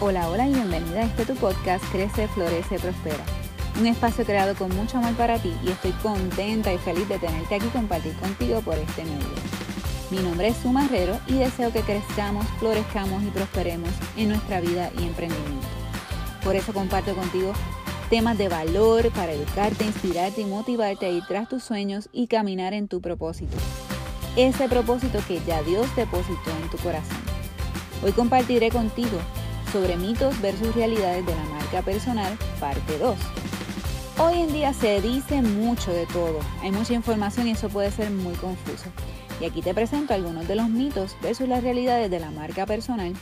Hola, hola y bienvenida a este tu podcast Crece, Florece, Prospera. Un espacio creado con mucho amor para ti y estoy contenta y feliz de tenerte aquí y compartir contigo por este medio. Mi nombre es Suma y deseo que crezcamos, florezcamos y prosperemos en nuestra vida y emprendimiento. Por eso comparto contigo temas de valor para educarte, inspirarte y motivarte a ir tras tus sueños y caminar en tu propósito. Ese propósito que ya Dios depositó en tu corazón. Hoy compartiré contigo sobre mitos versus realidades de la marca personal, parte 2. Hoy en día se dice mucho de todo, hay mucha información y eso puede ser muy confuso. Y aquí te presento algunos de los mitos versus las realidades de la marca personal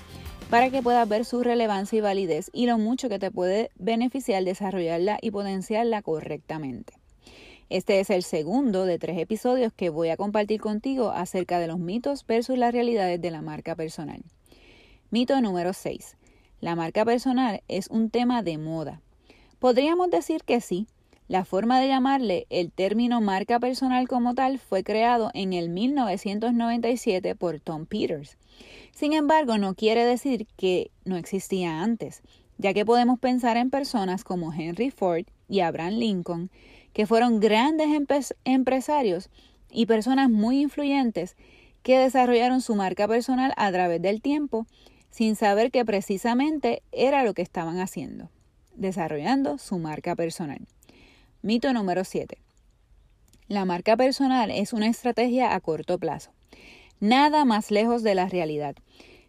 para que puedas ver su relevancia y validez y lo mucho que te puede beneficiar desarrollarla y potenciarla correctamente. Este es el segundo de tres episodios que voy a compartir contigo acerca de los mitos versus las realidades de la marca personal. Mito número 6. La marca personal es un tema de moda. Podríamos decir que sí. La forma de llamarle el término marca personal como tal fue creado en el 1997 por Tom Peters. Sin embargo, no quiere decir que no existía antes, ya que podemos pensar en personas como Henry Ford y Abraham Lincoln, que fueron grandes empresarios y personas muy influyentes que desarrollaron su marca personal a través del tiempo sin saber que precisamente era lo que estaban haciendo, desarrollando su marca personal. Mito número 7. La marca personal es una estrategia a corto plazo. Nada más lejos de la realidad.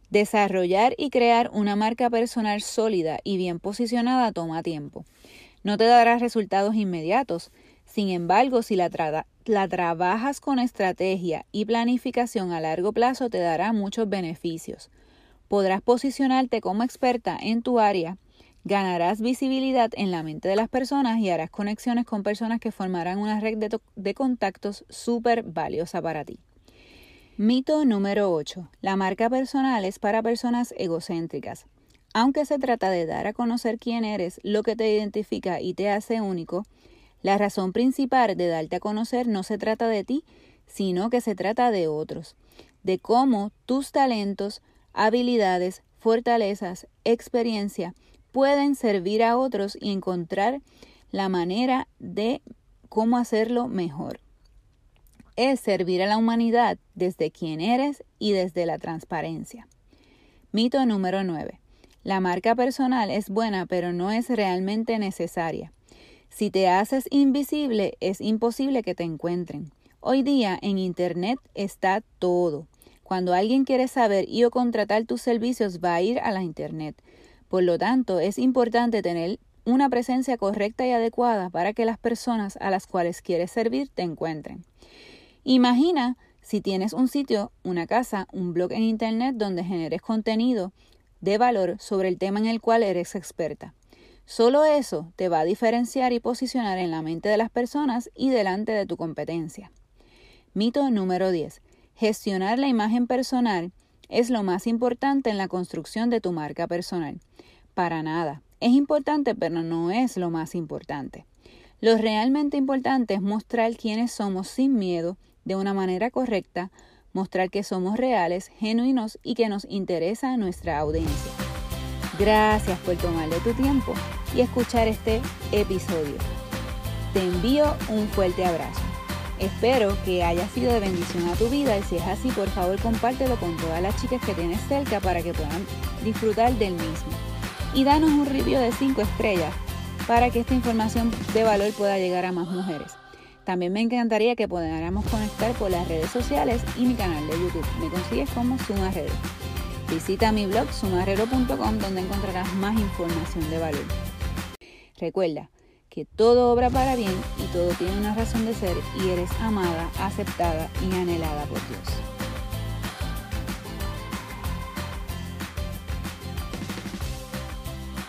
Desarrollar y crear una marca personal sólida y bien posicionada toma tiempo. No te dará resultados inmediatos. Sin embargo, si la, la, trabajas con estrategia y planificación a largo plazo, te dará muchos beneficios podrás posicionarte como experta en tu área, ganarás visibilidad en la mente de las personas y harás conexiones con personas que formarán una red de, contactos súper valiosa para ti. Mito número 8. La marca personal es para personas egocéntricas. Aunque se trata de dar a conocer quién eres, lo que te identifica y te hace único, la razón principal de darte a conocer no se trata de ti, sino que se trata de otros, de cómo tus talentos, habilidades, fortalezas, experiencia pueden servir a otros y encontrar la manera de cómo hacerlo mejor. Es servir a la humanidad desde quien eres y desde la transparencia. Mito número 9. La marca personal es buena pero no es realmente necesaria. Si te haces invisible es imposible que te encuentren. Hoy día en Internet está todo. Cuando alguien quiere saber y o contratar tus servicios va a ir a la Internet. Por lo tanto, es importante tener una presencia correcta y adecuada para que las personas a las cuales quieres servir te encuentren. Imagina si tienes un sitio, una casa, un blog en Internet donde generes contenido de valor sobre el tema en el cual eres experta. Solo eso te va a diferenciar y posicionar en la mente de las personas y delante de tu competencia. Mito número 10. Gestionar la imagen personal es lo más importante en la construcción de tu marca personal. Para nada. Es importante, pero no es lo más importante. Lo realmente importante es mostrar quiénes somos sin miedo, de una manera correcta, mostrar que somos reales, genuinos y que nos interesa nuestra audiencia. Gracias por tomarle tu tiempo y escuchar este episodio. Te envío un fuerte abrazo. Espero que haya sido de bendición a tu vida y si es así, por favor compártelo con todas las chicas que tienes cerca para que puedan disfrutar del mismo. Y danos un review de 5 estrellas para que esta información de valor pueda llegar a más mujeres. También me encantaría que pudiéramos conectar por las redes sociales y mi canal de YouTube. Me consigues como Sumarrero. Visita mi blog sumarrero.com donde encontrarás más información de valor. Recuerda, que todo obra para bien y todo tiene una razón de ser y eres amada, aceptada y anhelada por Dios.